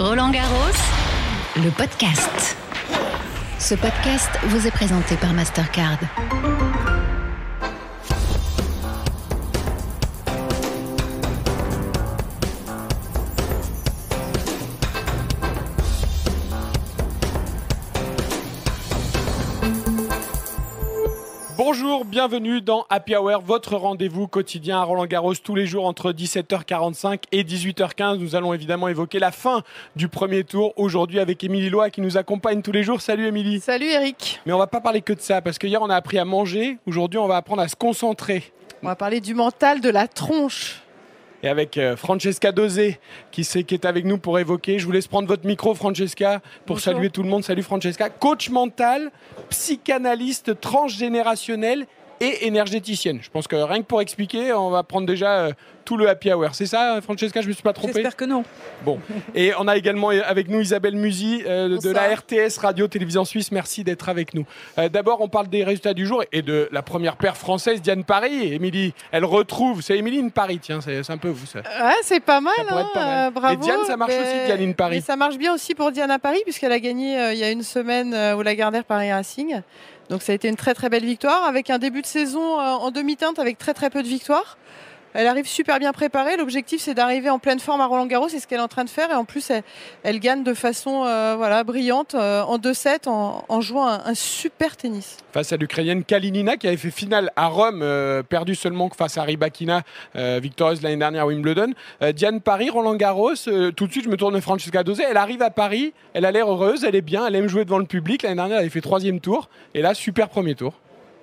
Roland Garros, le podcast. Ce podcast vous est présenté par Mastercard. Bienvenue dans Happy Hour, votre rendez-vous quotidien à Roland Garros tous les jours entre 17h45 et 18h15. Nous allons évidemment évoquer la fin du premier tour aujourd'hui avec Émilie Loa qui nous accompagne tous les jours. Salut Émilie. Salut Eric. Mais on va pas parler que de ça parce que hier on a appris à manger, aujourd'hui on va apprendre à se concentrer. On va parler du mental, de la tronche. Et avec euh, Francesca Dosé qui, qui est avec nous pour évoquer. Je vous laisse prendre votre micro Francesca pour Bonjour. saluer tout le monde. Salut Francesca. Coach mental, psychanalyste transgénérationnel et énergéticienne. Je pense que rien que pour expliquer, on va prendre déjà euh, tout le happy hour. C'est ça, Francesca Je me suis pas trompé? J'espère que non. Bon. Et on a également avec nous Isabelle Musy euh, de la RTS Radio Télévision Suisse. Merci d'être avec nous. Euh, D'abord, on parle des résultats du jour et de la première paire française, Diane Paris. Émilie, elle retrouve. C'est Émilie Paris, tiens, c'est un peu vous ça. Ouais, c'est pas mal. Ça pourrait être pas hein, mal. euh, bravo. Et Diane, ça marche aussi, Diane in Paris. Mais ça marche bien aussi pour Diane à Paris, puisqu'elle a gagné euh, il y a une semaine euh, au Lagardère Paris Racing. Donc ça a été une très très belle victoire, avec un début de saison euh, en demi-teinte, avec très très peu de victoires. Elle arrive super bien préparée. L'objectif, c'est d'arriver en pleine forme à Roland Garros. C'est ce qu'elle est en train de faire. Et en plus, elle, gagne de façon euh, voilà, brillante euh, en 2-7 en, jouant un, super tennis. Face à l'Ukrainienne Kalinina qui avait fait finale à Rome, euh, perdu seulement face à Rybakina, victorieuse l'année dernière à Wimbledon. Diane Paris, Roland Garros, tout de suite je me tourne vers Francesca Dosé. Elle arrive à Paris, elle a l'air heureuse, elle est bien, elle aime jouer devant le public. L'année dernière elle avait fait troisième tour et là super premier tour.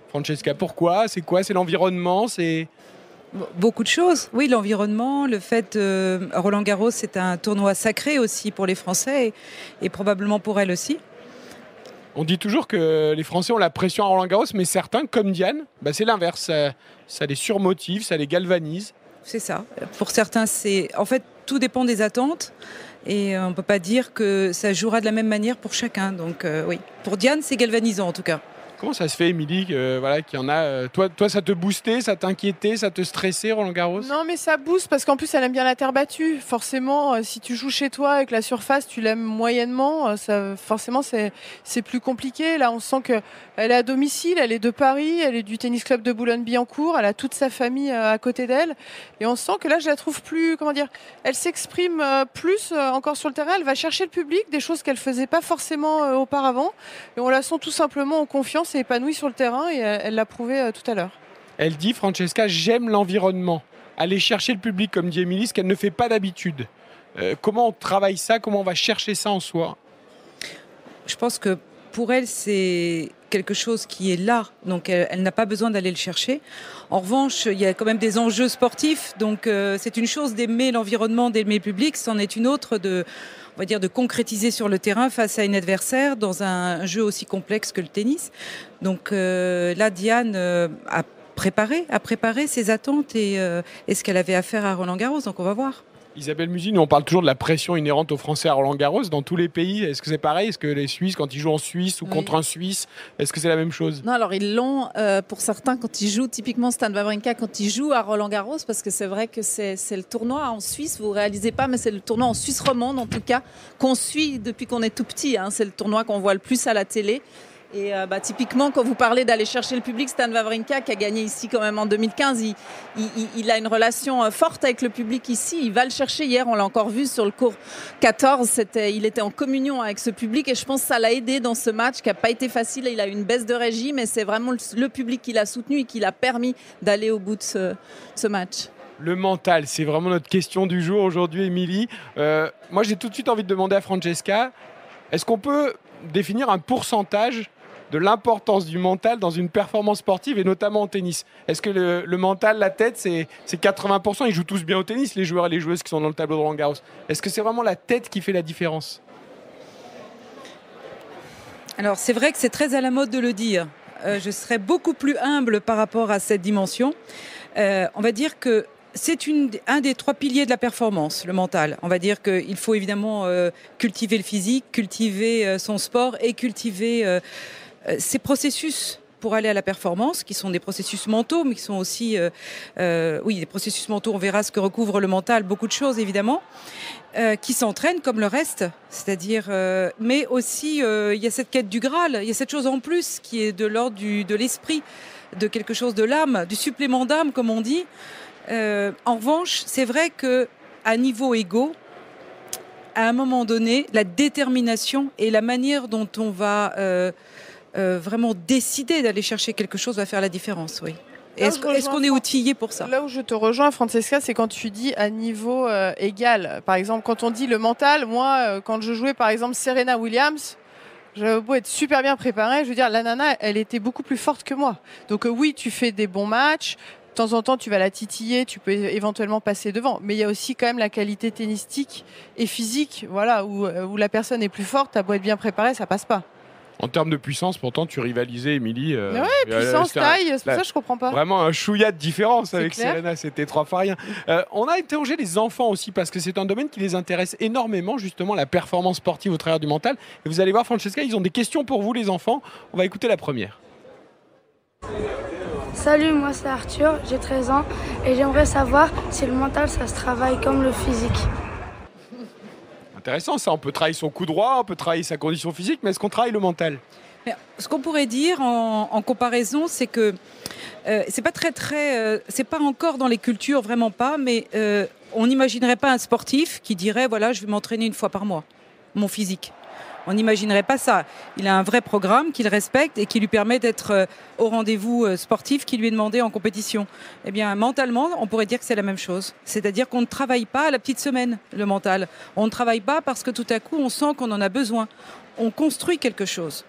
Francesca, pourquoi? C'est quoi? C'est l'environnement? C'est Beaucoup de choses. Oui, l'environnement, le fait. euh, Roland Garros, c'est un tournoi sacré aussi pour les Français et, et probablement pour elle aussi. On dit toujours que les Français ont la pression à Roland Garros, mais certains, comme Diane, bah, c'est l'inverse. Ça, ça les surmotive, ça les galvanise. C'est ça. Pour certains, c'est. En fait, tout dépend des attentes. Et euh, on ne peut pas dire que ça jouera de la même manière pour chacun. Donc, euh, oui. Pour Diane, c'est galvanisant en tout cas. Comment ça se fait, Émilie, que, voilà, qu'il y en a euh, toi, ça te boostait, ça t'inquiétait, ça te stressait, Roland Garros? Non, mais ça booste parce qu'en plus, elle aime bien la terre battue. Forcément, euh, si tu joues chez toi avec la surface, tu l'aimes moyennement. euh, forcément, c'est plus compliqué. Là, on sent que elle est à domicile, elle est de Paris, elle est du tennis club de Boulogne-Billancourt, elle a toute sa famille euh, à côté d'elle. Et on sent que là, je la trouve plus, comment dire, elle s'exprime euh, plus euh, encore sur le terrain. Elle va chercher le public, des choses qu'elle faisait pas forcément euh, auparavant. Et on la sent tout simplement en confiance et épanouie sur le terrain. Et elle elle l'a prouvé euh, tout à l'heure. Elle dit, Francesca, j'aime l'environnement. Aller chercher le public, comme dit Émilie, ce qu'elle ne fait pas d'habitude. Euh, comment on travaille ça? Comment on va chercher ça en soi? Je pense que pour elle, c'est quelque chose qui est là, donc elle, elle n'a pas besoin d'aller le chercher. En revanche, il y a quand même des enjeux sportifs, donc euh, c'est une chose d'aimer l'environnement, d'aimer le public, c'en est une autre de, on va dire, de concrétiser sur le terrain face à une adversaire dans un jeu aussi complexe que le tennis. Donc euh, là, Diane euh, a préparé, ses attentes et, euh, et ce qu'elle avait à faire à Roland Garros, donc on va voir. Isabelle Musi, nous on parle toujours de la pression inhérente aux Français à Roland Garros dans tous les pays. Est-ce que c'est pareil? Est-ce que les Suisses, quand ils jouent en Suisse ou Oui. contre un Suisse, est-ce que c'est la même chose? Non, alors ils l'ont euh, pour certains quand ils jouent, typiquement Stan Wawrinka quand il joue à Roland Garros, parce que c'est vrai que c'est le tournoi en Suisse, vous réalisez pas, mais c'est le tournoi en Suisse romande en tout cas, qu'on suit depuis qu'on est tout petit. hein. C'est le tournoi qu'on voit le plus à la télé. Et euh, bah, typiquement, quand vous parlez d'aller chercher le public, Stan Wawrinka, qui a gagné ici quand même en 2015, il, a une relation euh, forte avec le public ici. Il va le chercher. Hier, on l'a encore vu sur le cours 14. C'était, il était en communion avec ce public et je pense que ça l'a aidé dans ce match qui n'a pas été facile. Il a eu une baisse de régime mais c'est vraiment le, public qui l'a soutenu et qui l'a permis d'aller au bout de ce, ce match. Le mental, c'est vraiment notre question du jour aujourd'hui, Émilie. Euh, moi, j'ai tout de suite envie de demander à Francesca, est-ce qu'on peut définir un pourcentage de l'importance du mental dans une performance sportive et notamment en tennis Est-ce que le, mental, la tête, c'est c'est 80% Ils jouent tous bien au tennis, les joueurs et les joueuses qui sont dans le tableau de Roland Garros. Est-ce que c'est vraiment la tête qui fait la différence? Alors c'est vrai que c'est très à la mode de le dire. Euh, je serais beaucoup plus humble par rapport à cette dimension. Euh, on va dire que c'est un des trois piliers de la performance, le mental. On va dire qu'il faut évidemment euh, cultiver le physique, cultiver son sport et cultiver ces processus pour aller à la performance, qui sont des processus mentaux, mais qui sont aussi, euh, euh, oui, des processus mentaux. On verra ce que recouvre le mental, beaucoup de choses évidemment. euh, qui s'entraîne comme le reste, c'est-à-dire, euh, mais aussi euh, il y a cette quête du Graal, il y a cette chose en plus qui est de l'ordre de l'esprit, de quelque chose de l'âme, du supplément d'âme comme on dit. en revanche, c'est vrai que à niveau égaux, à un moment donné, la détermination et la manière dont on va vraiment décider d'aller chercher quelque chose va faire la différence, oui. Est-ce qu'on est outillé pour ça? Là où je te rejoins, Francesca, c'est quand tu dis à niveau euh, égal. Par exemple, quand on dit le mental, moi, euh, quand je jouais par exemple Serena Williams, j'avais beau être super bien préparée, je veux dire, la nana, elle était beaucoup plus forte que moi. Donc euh, oui, tu fais des bons matchs. De temps en temps, tu vas la titiller, tu peux éventuellement passer devant. Mais il y a aussi quand même la qualité tennistique et physique, voilà, où, où la personne est plus forte, t'as beau être bien préparé, ça passe pas. En termes de puissance, pourtant, tu rivalisais, Émilie. Euh, ouais, puissance, taille, c'est pour ça que je comprends pas. Vraiment un chouïa de différence avec Serena, c'était trois fois rien. Euh, on a interrogé les enfants aussi parce que c'est un domaine qui les intéresse énormément, justement, la performance sportive au travers du mental. Et vous allez voir, Francesca, ils ont des questions pour vous, les enfants. On va écouter la première. Salut, moi c'est Arthur, j'ai 13 ans et j'aimerais savoir si le mental ça se travaille comme le physique intéressant ça. On peut travailler son coup droit, on peut travailler sa condition physique, mais est-ce qu'on travaille le mental? Ce qu'on pourrait dire en, comparaison, c'est que euh, c'est pas très très, euh, c'est pas encore dans les cultures vraiment pas, mais euh, on n'imaginerait pas un sportif qui dirait voilà je vais m'entraîner une fois par mois, mon physique. On n'imaginerait pas ça. Il a un vrai programme qu'il respecte et qui lui permet d'être euh, au rendez-vous euh, sportif qui lui est demandé en compétition. Eh bien, mentalement, on pourrait dire que c'est la même chose. C'est-à-dire qu'on ne travaille pas à la petite semaine, le mental. On ne travaille pas parce que tout à coup, on sent qu'on en a besoin. On construit quelque chose.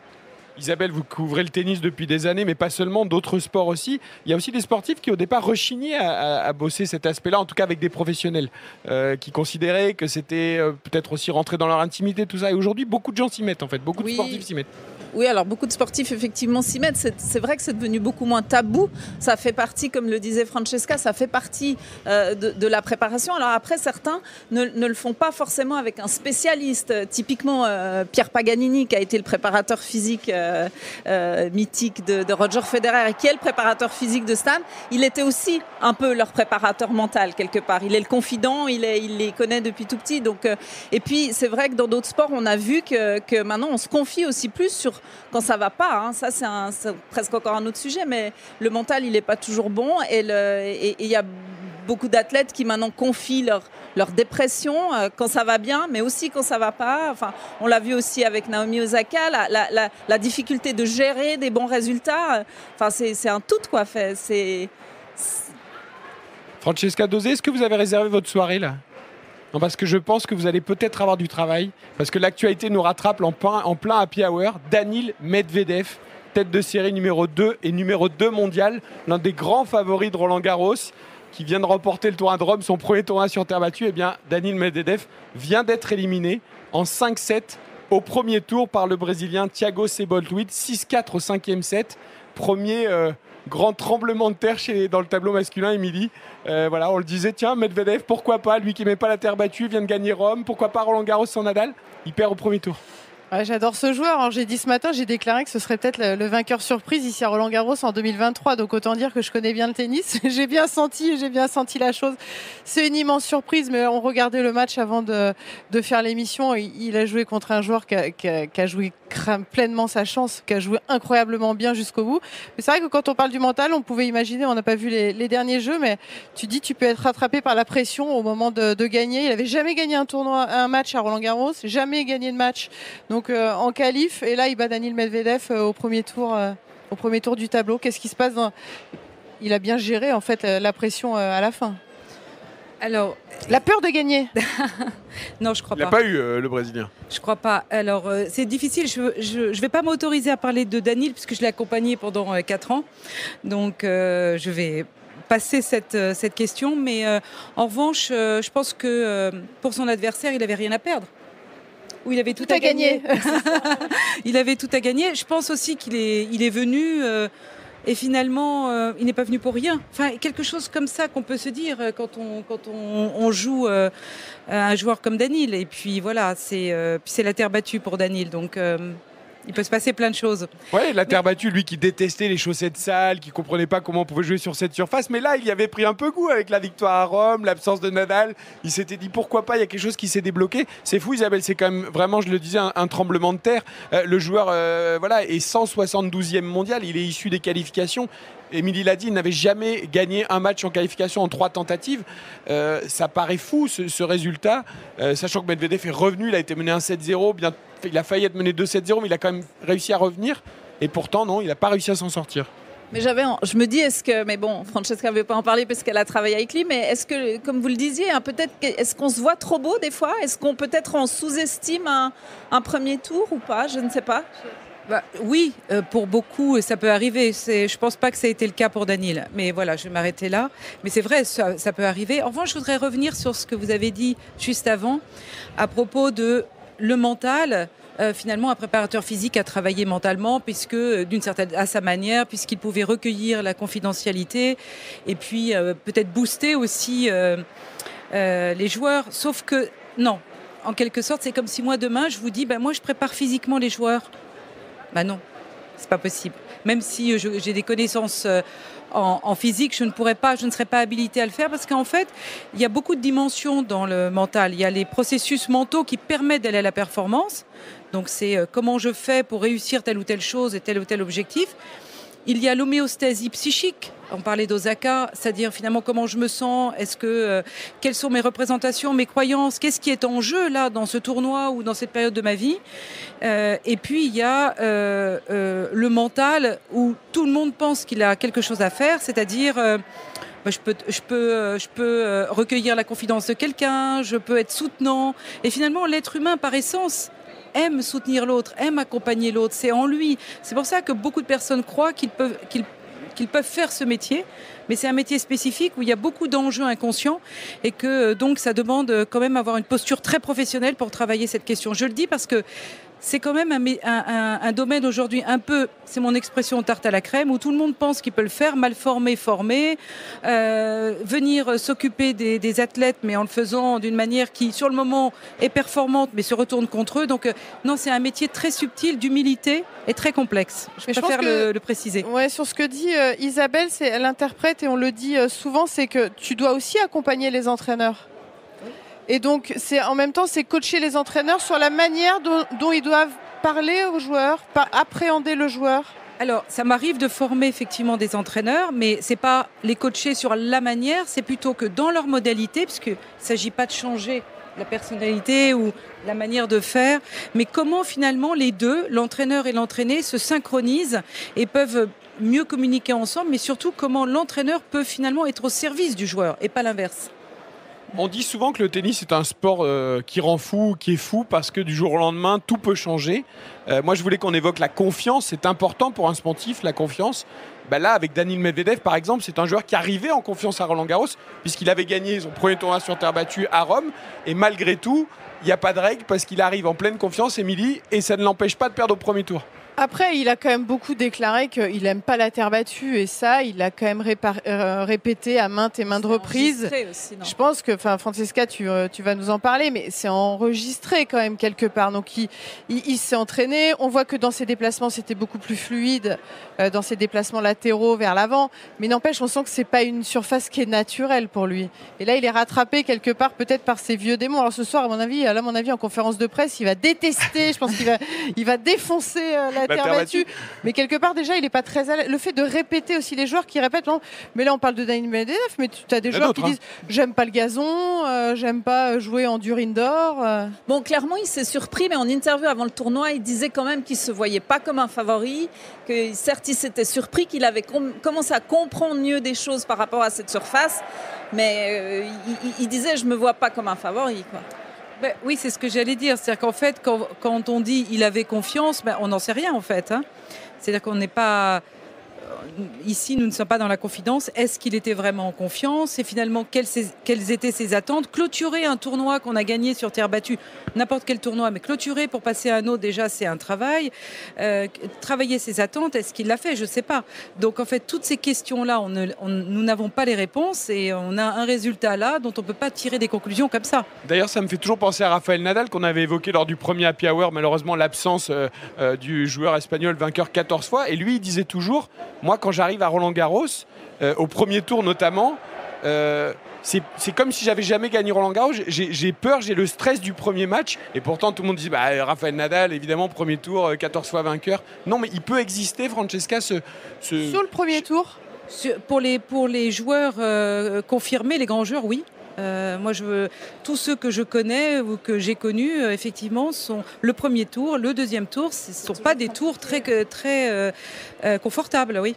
Isabelle, vous couvrez le tennis depuis des années, mais pas seulement, d'autres sports aussi. Il y a aussi des sportifs qui au départ rechignaient à, bosser cet aspect-là, en tout cas avec des professionnels, euh, qui considéraient que c'était euh, peut-être aussi rentrer dans leur intimité, tout ça. Et aujourd'hui, beaucoup de gens s'y mettent, en fait, beaucoup de sportifs s'y mettent. Oui, alors beaucoup de sportifs effectivement s'y mettent. C'est vrai que c'est devenu beaucoup moins tabou. Ça fait partie, comme le disait Francesca, ça fait partie euh, de, la préparation. Alors après, certains ne, le font pas forcément avec un spécialiste. Typiquement, euh, Pierre Paganini, qui a été le préparateur physique euh, mythique de, Roger Federer et qui est le préparateur physique de Stan, il était aussi un peu leur préparateur mental quelque part. Il est le confident, il, les connaît depuis tout petit. Donc, et puis, c'est vrai que dans d'autres sports, on a vu que, que maintenant, on se confie aussi plus sur quand ça va pas. Hein. Ça, c'est presque encore un autre sujet, mais le mental, il n'est pas toujours bon. Et il y a beaucoup d'athlètes qui maintenant confient leur, dépression euh, quand ça va bien, mais aussi quand ça va pas. Enfin, on l'a vu aussi avec Naomi Osaka, la, difficulté de gérer des bons résultats. Enfin, c'est un tout, quoi. C'est. Francesca Dosé, est-ce que vous avez réservé votre soirée là? Parce que je pense que vous allez peut-être avoir du travail, parce que l'actualité nous rattrape en plein, happy hour. Danil Medvedev, tête de série numéro 2 et numéro 2 mondial, l'un des grands favoris de Roland Garros, qui vient de remporter le tournoi de Rome, son premier tournoi sur terre battue. Eh bien, Danil Medvedev vient d'être éliminé en 5-7 au premier tour par le Brésilien Thiago Seboltwid, 6-4 au cinquième set. Premier euh, grand tremblement de terre chez, dans le tableau masculin, Émilie. Euh, voilà, on le disait, tiens, Medvedev, pourquoi pas, lui qui met pas la terre battue, vient de gagner Rome, pourquoi pas Roland Garros sans Nadal? Il perd au premier tour. J'adore ce joueur. J'ai dit ce matin, j'ai déclaré que ce serait peut-être le, vainqueur surprise ici à Roland Garros en 2023. Donc autant dire que je connais bien le tennis. j'ai bien senti, j'ai bien senti la chose. C'est une immense surprise, mais on regardait le match avant de, faire l'émission. Il, a joué contre un joueur qui a, joué pleinement sa chance, qui a joué incroyablement bien jusqu'au bout. Mais c'est vrai que quand on parle du mental, on pouvait imaginer, on n'a pas vu les, derniers jeux, mais tu dis tu peux être rattrapé par la pression au moment de, gagner. Il avait jamais gagné un tournoi, un match à Roland Garros, jamais gagné de match. Euh, en qualif, et là il bat Daniel Medvedev euh, au premier tour, euh, au premier tour du tableau. Qu'est-ce qui se passe Il a bien géré en fait la pression à la fin. Alors, la peur de gagner. non, je crois pas. Il n'a pas eu le Brésilien. Je crois pas. Alors, c'est difficile. Je ne vais pas m'autoriser à parler de Daniel puisque je l'ai accompagné pendant 4 ans. Donc, je vais passer cette, cette question. Mais en revanche, je pense que pour son adversaire, il n'avait rien à perdre où il avait tout, à, gagner. il avait tout à gagner. Je pense aussi qu'il est, il est venu. Euh, et finalement, euh, il n'est pas venu pour rien. Enfin, quelque chose comme ça qu'on peut se dire euh, quand on, quand on, joue un joueur comme Danil. Et puis voilà, c'est c'est la terre battue pour Danil. Donc Il peut se passer plein de choses. Ouais, la terre battue, lui qui détestait les chaussettes sales, qui comprenait pas comment on pouvait jouer sur cette surface, mais là, il y avait pris un peu goût avec la victoire à Rome, l'absence de Nadal. Il s'était dit pourquoi pas, il y a quelque chose qui s'est débloqué. C'est fou, Isabelle, c'est quand même vraiment, je le disais, un, tremblement de terre. Euh, le joueur, euh, voilà, est 172e mondial. Il est issu des qualifications. Émilie l'a dit, il n'avait jamais gagné un match en qualification en trois tentatives. Euh, ça paraît fou ce, résultat, euh, sachant que Medvedev est revenu, il a été mené 1-7-0, bien, il a failli être mené 2-7-0, mais il a quand même réussi à revenir. Et pourtant, non, il n'a pas réussi à s'en sortir. Mais j'avais, je me dis, est-ce que, mais bon, Francesca ne veut pas en parler parce qu'elle a travaillé avec lui, mais est-ce que, comme vous le disiez, hein, peut-être, est-ce qu'on se voit trop beau des fois? Est-ce qu'on peut-être on sous-estime un, premier tour ou pas? Je ne sais pas. Bah, oui, euh, pour beaucoup, ça peut arriver. Je ne pense pas que ça ait été le cas pour Daniel. Mais voilà, je vais m'arrêter là. Mais c'est vrai, ça, peut arriver. En revanche, je voudrais revenir sur ce que vous avez dit juste avant à propos de le mental. Euh, finalement, un préparateur physique a travaillé mentalement, puisque euh, d'une certaine à sa manière, puisqu'il pouvait recueillir la confidentialité et puis peut-être booster aussi les joueurs. Sauf que non, en quelque sorte, c'est comme si moi demain je vous dis, ben moi je prépare physiquement les joueurs. Bah non, c'est pas possible. Même si j'ai des connaissances euh, en, physique, je ne pourrais pas, je ne serais pas habilitée à le faire parce qu'en fait, il y a beaucoup de dimensions dans le mental. Il y a les processus mentaux qui permettent d'aller à la performance. Donc c'est euh, comment je fais pour réussir telle ou telle chose et tel ou tel objectif. Il y a l'homéostasie psychique. On parlait d'Osaka, c'est-à-dire finalement comment je me sens, est-ce que euh, quelles sont mes représentations, mes croyances, qu'est-ce qui est en jeu là dans ce tournoi ou dans cette période de ma vie. Euh, et puis il y a euh, le mental où tout le monde pense qu'il a quelque chose à faire, c'est-à-dire bah, je peux, je peux, je peux recueillir la confidence de quelqu'un, je peux être soutenant. Et finalement, l'être humain, par essence, aime soutenir l'autre, aime accompagner l'autre. C'est en lui. C'est pour ça que beaucoup de personnes croient qu'ils peuvent, qu'ils peuvent faire ce métier, mais c'est un métier spécifique où il y a beaucoup d'enjeux inconscients et que donc ça demande quand même avoir une posture très professionnelle pour travailler cette question. Je le dis parce que c'est quand même un, domaine aujourd'hui un peu, c'est mon expression tarte à la crème, où tout le monde pense qu'il peut le faire, mal formé, formé, euh, venir s'occuper des, athlètes, mais en le faisant d'une manière qui, sur le moment, est performante, mais se retourne contre eux. Donc, euh, non, c'est un métier très subtil d'humilité et très complexe. Je préfère le, le, préciser. Ouais, sur ce que dit euh, Isabelle, c'est, elle interprète et on le dit souvent, c'est que tu dois aussi accompagner les entraîneurs. Et donc, c'est en même temps, c'est coacher les entraîneurs sur la manière dont, ils doivent parler aux joueurs, appréhender le joueur. Alors, ça m'arrive de former effectivement des entraîneurs, mais c'est pas les coacher sur la manière, c'est plutôt que dans leur modalité, parce ne s'agit pas de changer la personnalité ou la manière de faire, mais comment finalement les deux, l'entraîneur et l'entraîné, se synchronisent et peuvent mieux communiquer ensemble, mais surtout comment l'entraîneur peut finalement être au service du joueur et pas l'inverse. On dit souvent que le tennis est un sport euh, qui rend fou, qui est fou, parce que du jour au lendemain, tout peut changer. Euh, moi, je voulais qu'on évoque la confiance. C'est important pour un sportif, la confiance. Bah là, avec Daniel Medvedev, par exemple, c'est un joueur qui arrivait en confiance à Roland Garros, puisqu'il avait gagné son premier tournoi sur terre battue à Rome. Et malgré tout, il n'y a pas de règle parce qu'il arrive en pleine confiance, Émilie, et ça ne l'empêche pas de perdre au premier tour. Après, il a quand même beaucoup déclaré qu'il n'aime pas la terre battue et ça, il l'a quand même euh, répété à maintes et maintes reprises. Je pense que, enfin, Francesca, euh, tu, vas nous en parler, mais c'est enregistré quand même quelque part. Donc, il, s'est entraîné. On voit que dans ses déplacements, c'était beaucoup plus fluide euh, dans ses déplacements latéraux vers l'avant. Mais n'empêche, on sent que c'est pas une surface qui est naturelle pour lui. Et là, il est rattrapé quelque part, peut-être par ses vieux démons. Alors ce soir, à mon avis, là, à mon avis, en conférence de presse, il va détester. je pense qu'il va, il va défoncer la mais quelque part, déjà, il n'est pas très à Le fait de répéter aussi les joueurs qui répètent, mais là, on parle de Daniel Medvedev, mais tu as des joueurs qui disent hein. J'aime pas le gazon, euh, j'aime pas jouer en dur indoor. Euh. Bon, clairement, il s'est surpris, mais en interview avant le tournoi, il disait quand même qu'il se voyait pas comme un favori, que certes, il s'était surpris, qu'il avait commencé à comprendre mieux des choses par rapport à cette surface, mais euh, il, disait Je me vois pas comme un favori. Quoi. Ben oui, c'est ce que j'allais dire. C'est-à-dire qu'en fait, quand, on dit il avait confiance, ben, on n'en sait rien en fait. Hein. C'est-à-dire qu'on n'est pas. Ici, nous ne sommes pas dans la confidence. Est-ce qu'il était vraiment en confiance? Et finalement, quelles, étaient ses attentes? Clôturer un tournoi qu'on a gagné sur terre battue, n'importe quel tournoi, mais clôturer pour passer à un autre, déjà, c'est un travail. Euh, travailler ses attentes, est-ce qu'il l'a fait? Je ne sais pas. Donc, en fait, toutes ces questions-là, on nous n'avons pas les réponses et on a un résultat là dont on ne peut pas tirer des conclusions comme ça. D'ailleurs, ça me fait toujours penser à Raphaël Nadal qu'on avait évoqué lors du premier Happy Hour, malheureusement, l'absence euh, euh, du joueur espagnol vainqueur 14 fois. Et lui, il disait toujours Moi, quand j'arrive à Roland Garros, euh, au premier tour notamment, euh, c'est comme si j'avais jamais gagné Roland Garros. J'ai peur, j'ai le stress du premier match. Et pourtant, tout le monde dit bah, Raphaël Nadal, évidemment, premier tour, 14 fois vainqueur. Non, mais il peut exister, Francesca, ce. Sur le premier tour pour, les, pour les joueurs confirmés, les grands joueurs, oui. Moi, je veux, tous ceux que je connais ou que j'ai connus, effectivement, sont le premier tour, le deuxième tour. Ce ne sont pas des tours très, très confortables, oui.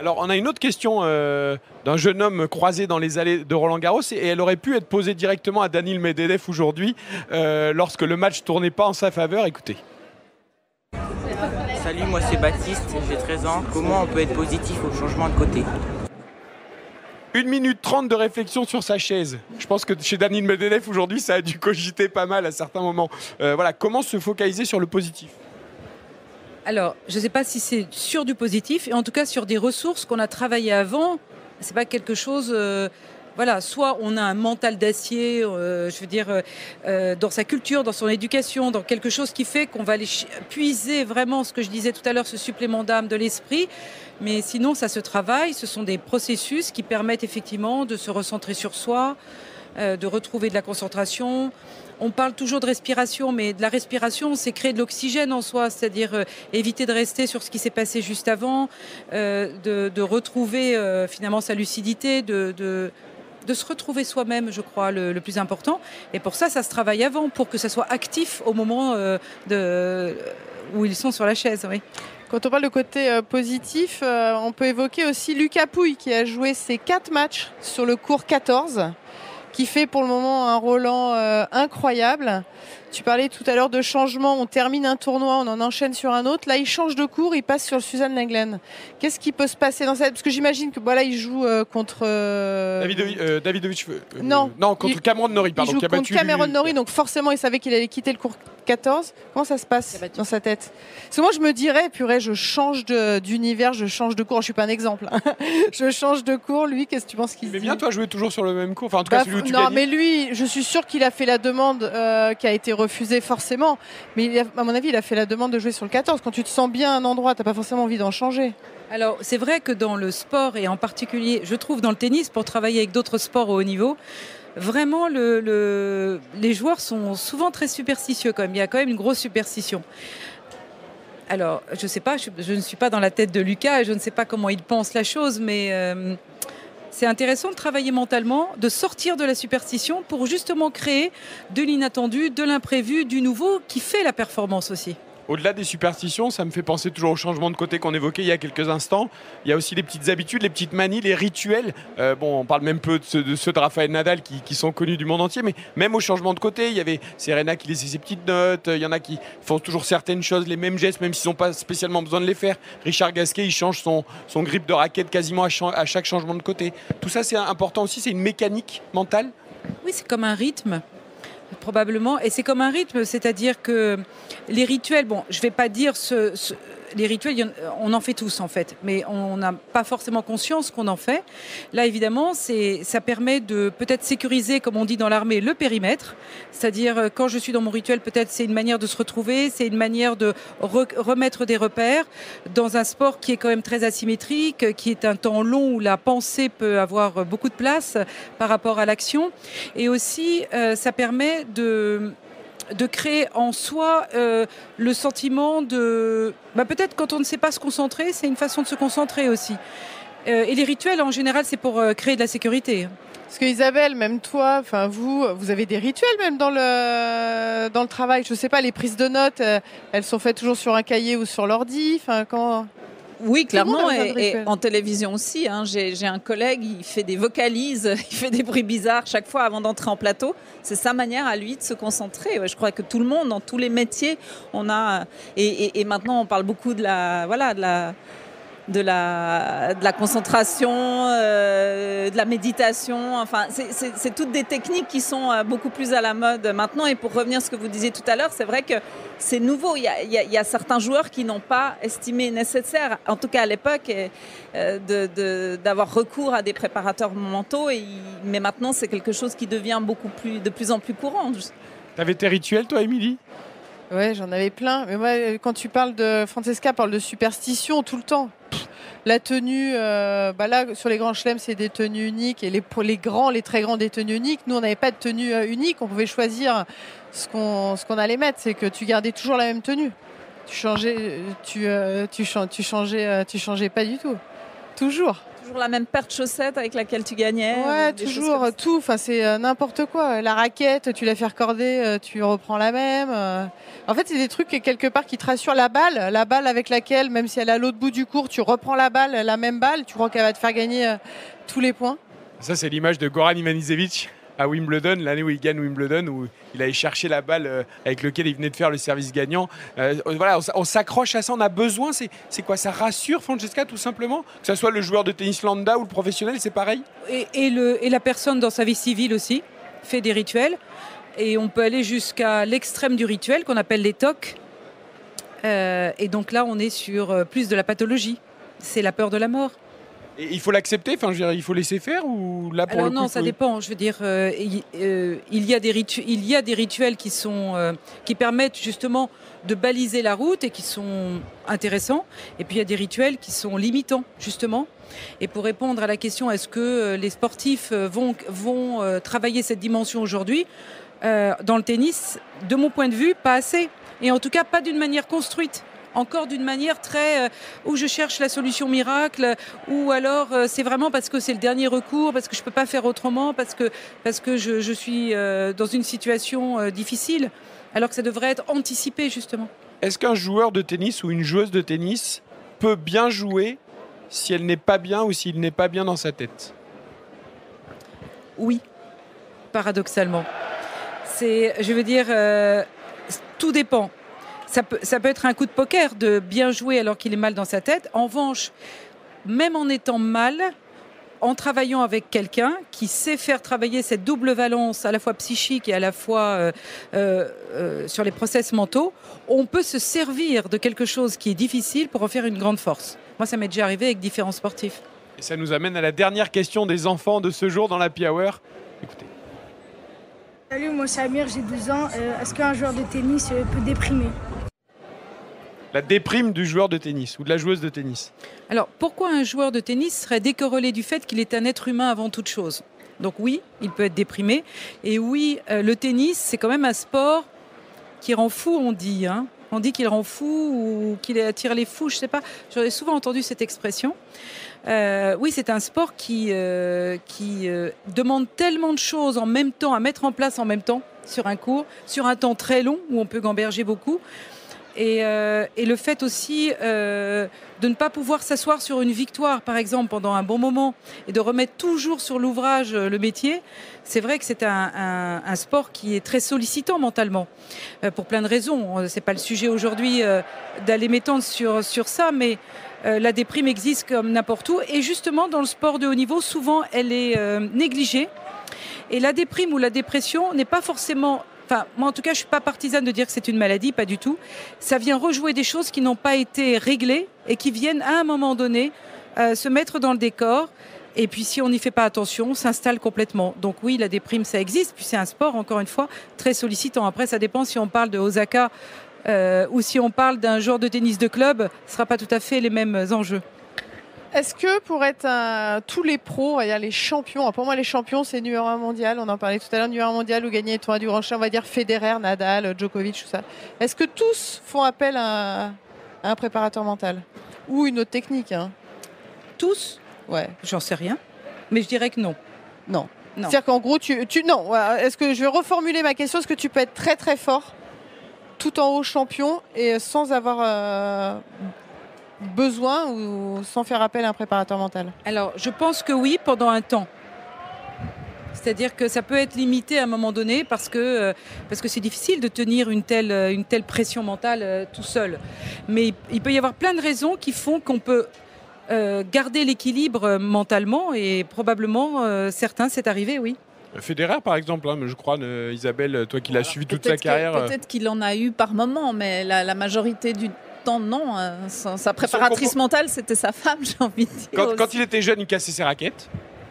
Alors, on a une autre question euh, d'un jeune homme croisé dans les allées de Roland Garros et elle aurait pu être posée directement à Daniel Medvedev aujourd'hui euh, lorsque le match tournait pas en sa faveur. Écoutez. Salut, moi c'est Baptiste, j'ai 13 ans. Comment on peut être positif au changement de côté? Une minute trente de réflexion sur sa chaise. Je pense que chez Daniel Medvedev aujourd'hui, ça a dû cogiter pas mal à certains moments. Euh, voilà, comment se focaliser sur le positif alors, je ne sais pas si c'est sur du positif, et en tout cas sur des ressources qu'on a travaillées avant. C'est pas quelque chose. Euh, voilà, soit on a un mental d'acier, euh, je veux dire, dans sa culture, dans son éducation, dans quelque chose qui fait qu'on va aller puiser vraiment ce que je disais tout à l'heure, ce supplément d'âme de l'esprit. Mais sinon, ça se travaille. Ce sont des processus qui permettent effectivement de se recentrer sur soi, de retrouver de la concentration, on parle toujours de respiration, mais de la respiration, c'est créer de l'oxygène en soi, c'est-à-dire euh, éviter de rester sur ce qui s'est passé juste avant, euh, de, retrouver euh, finalement sa lucidité, de, se retrouver soi-même, je crois, le, plus important. Et pour ça, ça se travaille avant, pour que ça soit actif au moment où ils sont sur la chaise. Oui. Quand on parle de côté positif, on peut évoquer aussi Lucas Pouille qui a joué ses quatre matchs sur le cours 14 qui fait pour le moment un Roland euh, incroyable. Tu parlais tout à l'heure de changement. On termine un tournoi, on en enchaîne sur un autre. Là, il change de cours, il passe sur Suzanne Lenglen. Qu'est-ce qui peut se passer dans cette Parce que j'imagine que voilà, il joue euh, contre. Euh... Davidovich. non. non, contre Cameron Norrie, pardon. Il joue contre Cameron Norrie, donc forcément, il savait qu'il allait quitter le cours 14. Comment ça se passe dans sa tête? Parce que moi, je me dirais, purée, je change d'univers, je change de cours. Je suis pas un exemple. Hein. je change de cours. Lui, qu'est-ce que tu penses qu'il Mais bien, toi, jouer toujours sur le même cours. Enfin, en tout cas, bah, Non, mais lui, je suis sûr qu'il a fait la demande euh, qui a été refusée forcément. Mais à mon avis, il a fait la demande de jouer sur le 14. Quand tu te sens bien à un endroit, tu n'as pas forcément envie d'en changer. Alors, c'est vrai que dans le sport, et en particulier, je trouve dans le tennis, pour travailler avec d'autres sports au haut niveau, vraiment, le, les joueurs sont souvent très superstitieux quand même. Il y a quand même une grosse superstition. Alors, je ne sais pas, je, ne suis pas dans la tête de Lucas je ne sais pas comment il pense la chose, mais euh, c'est intéressant de travailler mentalement, de sortir de la superstition pour justement créer de l'inattendu, de l'imprévu, du nouveau qui fait la performance aussi. Au-delà des superstitions, ça me fait penser toujours au changement de côté qu'on évoquait il y a quelques instants. Il y a aussi les petites habitudes, les petites manies, les rituels. Euh, bon, on parle même peu de ceux de, Raphaël Nadal qui, sont connus du monde entier, mais même au changement de côté, il y avait Serena qui laissait ses petites notes, il y en a qui font toujours certaines choses, les mêmes gestes, même s'ils n'ont pas spécialement besoin de les faire. Richard Gasquet, il change son, son grip de raquette quasiment à chaque changement de côté. Tout ça, c'est important aussi, c'est une mécanique mentale. Oui, c'est comme un rythme probablement. Et c'est comme un rythme, c'est-à-dire que les rituels, bon, je ne vais pas dire ce, les rituels, on en fait tous en fait, mais on n'a pas forcément conscience qu'on en fait. Là, évidemment, ça permet de peut-être sécuriser, comme on dit dans l'armée, le périmètre. C'est-à-dire, euh, quand je suis dans mon rituel, peut-être c'est une manière de se retrouver, c'est une manière de remettre des repères dans un sport qui est quand même très asymétrique, qui est un temps long où la pensée peut avoir beaucoup de place par rapport à l'action. Et aussi, euh, ça permet de de créer en soi euh, le sentiment de... Bah, peut-être quand on ne sait pas se concentrer, c'est une façon de se concentrer aussi. Euh, et les rituels, en général, c'est pour euh, créer de la sécurité. Parce que Isabelle, même toi, enfin vous, vous avez des rituels même dans le dans le travail. Je sais pas, les prises de notes, elles sont faites toujours sur un cahier ou sur l'ordi. Enfin, oui, clairement, et, en télévision aussi. Hein. J'ai un collègue, il fait des vocalises, il fait des bruits bizarres chaque fois avant d'entrer en plateau. C'est sa manière à lui de se concentrer. Je crois que tout le monde, dans tous les métiers, on a. Et, maintenant, on parle beaucoup de la, voilà, de la de la, de la concentration, euh, de la méditation. Enfin, c'est toutes des techniques qui sont euh, beaucoup plus à la mode maintenant. Et pour revenir à ce que vous disiez tout à l'heure, c'est vrai que c'est nouveau. Il y, a, il y, a, certains joueurs qui n'ont pas estimé nécessaire, en tout cas à l'époque, euh, d'avoir recours à des préparateurs mentaux. Et, mais maintenant, c'est quelque chose qui devient beaucoup plus, de plus en plus courant. Tu avais tes rituels, toi, Émilie? Ouais, j'en avais plein. Mais moi, quand tu parles de Francesca, parle de superstition tout le temps. La tenue, euh, bah là, sur les grands chelems, c'est des tenues uniques. Et les, pour les grands, les très grands, des tenues uniques. Nous, on n'avait pas de tenue euh, unique. On pouvait choisir ce qu'on allait mettre. C'est que tu gardais toujours la même tenue. Tu changeais, tu, euh, tu, tu, tu changeais pas du tout. Toujours toujours la même paire de chaussettes avec laquelle tu gagnais Ouais, toujours tout. Enfin, c'est euh, n'importe quoi. La raquette, tu la fais recorder, euh, tu reprends la même. Euh. En fait, c'est des trucs quelque part qui te rassurent. La balle, la balle avec laquelle, même si elle est à l'autre bout du cours, tu reprends la balle, la même balle, tu crois qu'elle va te faire gagner tous les points. Ça, c'est l'image de Goran Ivanisevic à Wimbledon, l'année où il gagne Wimbledon, où il allait chercher la balle euh, avec laquelle il venait de faire le service gagnant. Euh, voilà, on, s'accroche à ça, on a besoin. C'est quoi? Ça rassure Francesca, tout simplement? Que ce soit le joueur de tennis lambda ou le professionnel, c'est pareil? Et la personne dans sa vie civile aussi fait des rituels. Et on peut aller jusqu'à l'extrême du rituel qu'on appelle les tocs. Euh, et donc là, on est sur plus de la pathologie. C'est la peur de la mort il faut l'accepter, enfin, il faut laisser faire ou là pour Alors non, ça dépend. Je veux dire, euh, euh, il, y a des rituels, il y a des rituels qui sont euh, qui permettent justement de baliser la route et qui sont intéressants. Et puis il y a des rituels qui sont limitants justement. Et pour répondre à la question, est-ce que les sportifs vont vont travailler cette dimension aujourd'hui dans le tennis De mon point de vue, pas assez. Et en tout cas, pas d'une manière construite encore d'une manière très euh, où je cherche la solution miracle, ou alors euh, c'est vraiment parce que c'est le dernier recours, parce que je ne peux pas faire autrement, parce que, parce que je, suis euh, dans une situation difficile, alors que ça devrait être anticipé justement. Est-ce qu'un joueur de tennis ou une joueuse de tennis peut bien jouer si elle n'est pas bien ou s'il n'est pas bien dans sa tête? Oui, paradoxalement. C'est, je veux dire, tout dépend ça peut, être un coup de poker de bien jouer alors qu'il est mal dans sa tête. En revanche, même en étant mal, en travaillant avec quelqu'un qui sait faire travailler cette double valence à la fois psychique et à la fois euh, euh, euh, sur les process mentaux, on peut se servir de quelque chose qui est difficile pour en faire une grande force. Moi, ça m'est déjà arrivé avec différents sportifs. Et ça nous amène à la dernière question des enfants de ce jour dans la Hour. Écoutez. Salut, moi c'est Amir, j'ai 12 ans. Est-ce qu'un joueur de tennis peut déprimer? La déprime du joueur de tennis ou de la joueuse de tennis Alors, pourquoi un joueur de tennis serait décorrélé du fait qu'il est un être humain avant toute chose? Donc oui, il peut être déprimé. Et oui, euh, le tennis, c'est quand même un sport qui rend fou, on dit. Hein. on dit qu'il rend fou ou qu'il attire les fous, je ne sais pas. J'aurais souvent entendu cette expression. Euh, oui, c'est un sport qui, euh, qui demande tellement de choses en même temps, à mettre en place en même temps sur un cours, sur un temps très long où on peut gamberger beaucoup. Euh, et, le fait aussi euh, de ne pas pouvoir s'asseoir sur une victoire, par exemple, pendant un bon moment, et de remettre toujours sur l'ouvrage euh, le métier, c'est vrai que c'est un, sport qui est très sollicitant mentalement, pour plein de raisons. C'est pas le sujet aujourd'hui d'aller m'étendre sur, sur ça, mais la déprime existe comme n'importe où. Et justement, dans le sport de haut niveau, souvent, elle est négligée. Et la déprime ou la dépression n'est pas forcément Enfin, moi en tout cas, je suis pas partisane de dire que c'est une maladie, pas du tout. Ça vient rejouer des choses qui n'ont pas été réglées et qui viennent à un moment donné euh, se mettre dans le décor. Et puis si on n'y fait pas attention, s'installe complètement. Donc oui, la déprime, ça existe. Puis c'est un sport, encore une fois, très sollicitant. Après, ça dépend si on parle de Osaka euh, ou si on parle d'un joueur de tennis de club, ce ne sera pas tout à fait les mêmes enjeux. Est-ce que pour être tous les pros, il y a les champions, pour moi les champions c'est numéro un mondial, on en parlait tout à l'heure, numéro un mondial ou gagner du Grand Chelem, on va dire Federer, Nadal, Djokovic, tout ça. Est-ce que tous font appel à, un préparateur mental? Ou une autre technique hein? Tous? Ouais. J'en sais rien, mais je dirais que non. Non. non. C'est-à-dire qu'en gros, tu, tu non. Est-ce que je vais reformuler ma question Est-ce que tu peux être très très fort tout en haut champion et sans avoir euh, besoin ou sans faire appel à un préparateur mental Alors, je pense que oui, pendant un temps. C'est-à-dire que ça peut être limité à un moment donné parce que euh, parce que c'est difficile de tenir une telle euh, une telle pression mentale euh, tout seul. Mais il peut y avoir plein de raisons qui font qu'on peut euh, garder l'équilibre mentalement et probablement euh, certains c'est arrivé, oui. Federer, par exemple, hein, je crois, euh, Isabelle, toi qui l'as suivi toute sa carrière. Peut-être qu'il en a eu par moment, mais la, la majorité du temps, non. euh, Sa, sa préparatrice mentale, c'était sa femme, j'ai envie de dire. Quand, il était jeune, il cassait ses raquettes.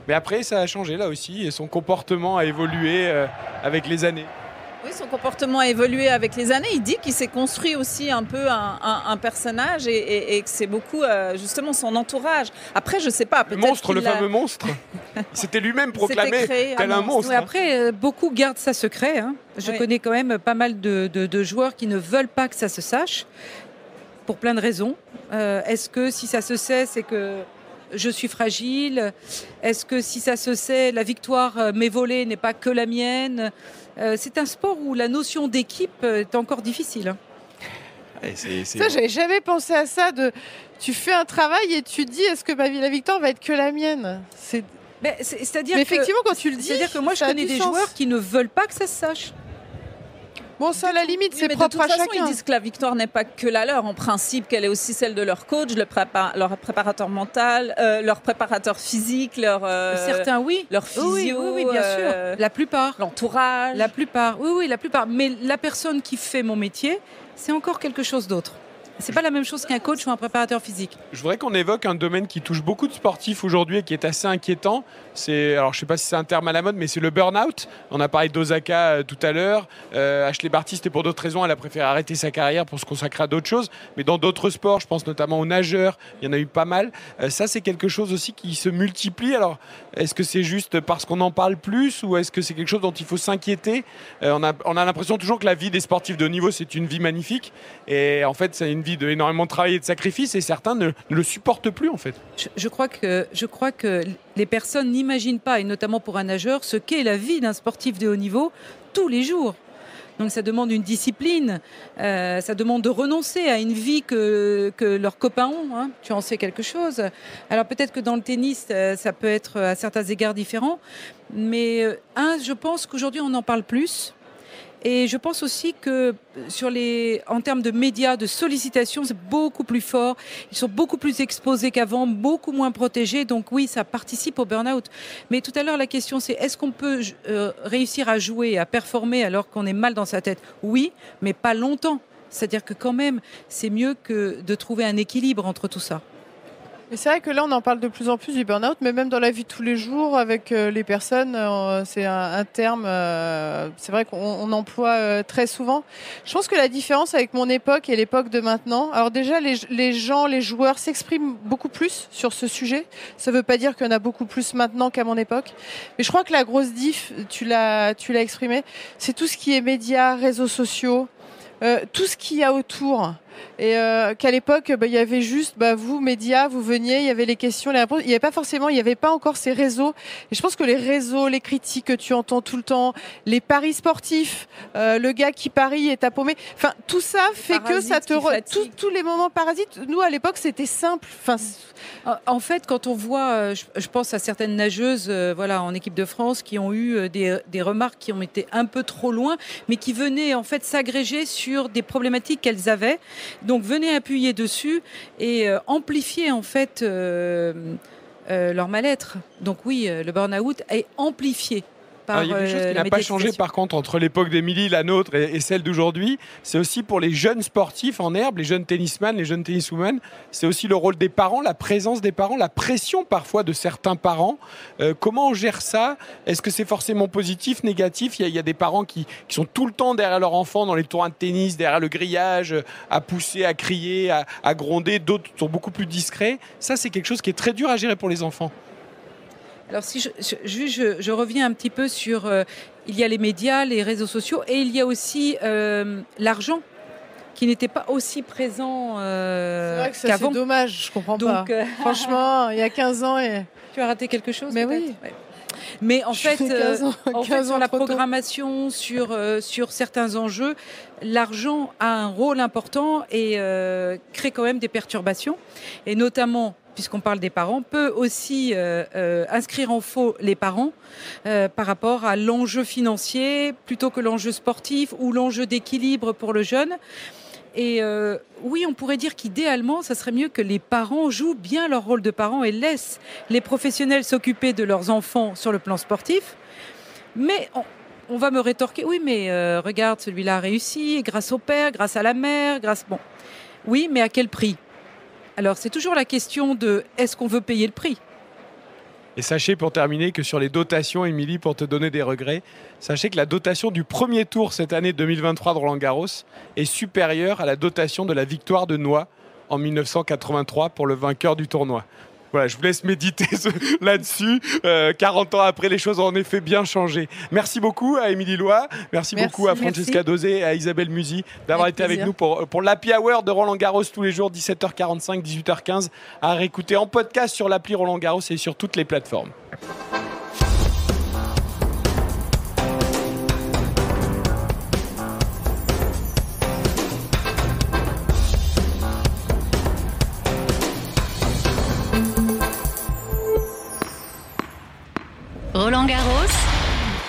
Mais après, ça a changé là aussi. Et son comportement a évolué euh, avec les années. Oui, son comportement a évolué avec les années. Il dit qu'il s'est construit aussi un peu un, un- un personnage et, et- et que c'est beaucoup euh, justement son entourage. Après, je sais pas. Le monstre, le fameux monstre. Il s'était lui-même proclamé tel un un monstre. Oui, hein. après, euh, beaucoup gardent ça secret. hein. Je Oui. connais quand même pas mal de, de- de joueurs qui ne veulent pas que ça se sache, pour plein de raisons. Euh, Est-ce que si ça se sait, c'est que je suis fragile? Est-ce que si ça se sait, la victoire euh, m'est volée n'est pas que la mienne? Euh, C'est un sport où la notion d'équipe est encore difficile. hein. Ça, j'avais jamais pensé à ça. De, tu fais un travail et tu te dis, est-ce que ma vie, la victoire va être que la mienne? C'est. Mais c'est- C'est-à-dire effectivement, quand tu le dis, c'est-à-dire que moi, je connais des sens. joueurs qui ne veulent pas que ça se sache. Bon, ça, à la limite, Oui, c'est mais de propre toute à façon, chacun. ils disent que la victoire n'est pas que la leur. En principe, qu'elle est aussi celle de leur coach, le prépa- leur préparateur mental, euh, leur préparateur physique, leur, euh, Certains, oui. leur Oui, oui, physio, oui, oui, bien euh, sûr. La plupart. l'entourage. La plupart, oui, oui, la plupart. Mais la personne qui fait mon métier, c'est encore quelque chose d'autre. C'est pas la même chose qu'un coach ou un préparateur physique. Je voudrais qu'on évoque un domaine qui touche beaucoup de sportifs aujourd'hui et qui est assez inquiétant. C'est, alors je sais pas si c'est un terme à la mode, mais c'est le burn-out. On a parlé d'Osaka euh, tout à l'heure. Euh, Ashley Barty, c'était pour d'autres raisons. Elle a préféré arrêter sa carrière pour se consacrer à d'autres choses. Mais dans d'autres sports, je pense notamment aux nageurs, il y en a eu pas mal. Euh, ça, c'est quelque chose aussi qui se multiplie. Alors, est-ce que c'est juste parce qu'on en parle plus ou est-ce que c'est quelque chose dont il faut s'inquiéter? Euh, On a, on a l'impression toujours que la vie des sportifs de haut niveau, c'est une vie magnifique. Et en fait, c'est une vie de énormément de travail et de sacrifice. Et certains ne, le supportent plus, en fait. Je, je crois que, je crois que les personnes n'imaginent pas, et notamment pour un nageur, ce qu'est la vie d'un sportif de haut niveau tous les jours. Donc ça demande une discipline, euh, ça demande de renoncer à une vie que, que leurs copains ont. hein. Tu en sais quelque chose. Alors peut-être que dans le tennis, euh, ça peut être à certains égards différent. Mais euh, un, je pense qu'aujourd'hui, on en parle plus. Et je pense aussi que sur les, en termes de médias, de sollicitation, c'est beaucoup plus fort. Ils sont beaucoup plus exposés qu'avant, beaucoup moins protégés. Donc oui, ça participe au burn-out. Mais tout à l'heure, la question c'est est-ce qu'on peut euh, réussir à jouer, à performer alors qu'on est mal dans sa tête? Oui, mais pas longtemps. C'est-à-dire que quand même, c'est mieux que de trouver un équilibre entre tout ça. C'est vrai que là, on en parle de plus en plus du burn-out, mais même dans la vie de tous les jours, avec euh, les personnes, euh, c'est un, terme, euh, c'est vrai qu'on on emploie très souvent. Je pense que la différence avec mon époque et l'époque de maintenant, alors déjà, les, gens, les joueurs s'expriment beaucoup plus sur ce sujet. Ça ne veut pas dire qu'il y en a beaucoup plus maintenant qu'à mon époque. Mais je crois que la grosse diff, tu l'as, exprimé, c'est tout ce qui est médias, réseaux sociaux, tout ce qu'il y a autour. Et euh, qu'à l'époque, bah, il y avait juste, bah, vous, médias, vous veniez, il y avait les questions, les réponses. Il n'y avait pas forcément, il n'y avait pas encore ces réseaux. Et je pense que les réseaux, les critiques que tu entends tout le temps, les paris sportifs, euh, le gars qui parie et t'a paumé. Enfin, tout ça fait que ça te. re- tous- tous les moments parasites, nous, à l'époque, c'était simple. Enfin, En- En fait, quand on voit, euh, je, je pense à certaines nageuses euh, voilà, en équipe de France qui ont eu euh, des, des remarques qui ont été un peu trop loin, mais qui venaient en fait s'agréger sur des problématiques qu'elles avaient. Donc venaient appuyer dessus et euh, amplifier en fait euh, euh, leur mal-être. Donc oui, euh, le burn-out est amplifié. Par, Alors, il y a quelque chose euh, qui la n'a pas changé par contre entre l'époque d'Émilie, la nôtre et, et celle d'aujourd'hui. C'est aussi pour les jeunes sportifs en herbe, les jeunes tennisman, les jeunes tenniswomen. C'est aussi le rôle des parents, la présence des parents, la pression parfois de certains parents. Euh, comment on gère ça? Est-ce que c'est forcément positif, négatif? Il y, a, il y a des parents qui, qui sont tout le temps derrière leur enfant dans les tournois de tennis, derrière le grillage, euh, à pousser, à crier, à, à gronder. D'autres sont beaucoup plus discrets. Ça, c'est quelque chose qui est très dur à gérer pour les enfants. Alors si je, je, je- je- reviens un petit peu sur, euh, il y a les médias, les réseaux sociaux, et il y a aussi euh, l'argent qui n'était pas aussi présent c'est euh, vrai que ça, c'est dommage, je comprends Donc, pas. euh, Franchement, il y a 15 ans et. tu as raté quelque chose Mais oui. Ouais. Mais en fait, euh, 15 ans, en fait, 15 sur la programmation, sur, euh, sur certains enjeux, l'argent a un rôle important et euh, crée quand même des perturbations. Et notamment, puisqu'on parle des parents, peut aussi euh, euh, inscrire en faux les parents euh, par rapport à l'enjeu financier plutôt que l'enjeu sportif ou l'enjeu d'équilibre pour le jeune. Et oui, on pourrait dire qu'idéalement, ça serait mieux que les parents jouent bien leur rôle de parents et laissent les professionnels s'occuper de leurs enfants sur le plan sportif. Mais on, va me rétorquer, oui, mais regarde, celui-là a réussi grâce au père, grâce à la mère, grâce... Bon, oui, mais à quel prix? Alors c'est toujours la question de est-ce qu'on veut payer le prix? Et sachez pour terminer que sur les dotations, Émilie, pour te donner des regrets, sachez que la dotation du premier tour cette année 2023 de Roland Garros est supérieure à la dotation de la victoire de Noix en 1983 pour le vainqueur du tournoi. Voilà, je vous laisse méditer là-dessus. Euh, 40 ans après, les choses ont en effet bien changé. Merci beaucoup à Émilie Lois, merci, Merci, beaucoup à Francesca merci. Dosé et à Isabelle Musi d'avoir été avec nous pour, pour l'Happy Hour de Roland Garros tous les jours, 17h45, 18h15, à réécouter en podcast sur l'appli Roland Garros et sur toutes les plateformes.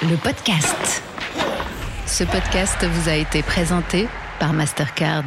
Le podcast. Ce podcast vous a été présenté par Mastercard.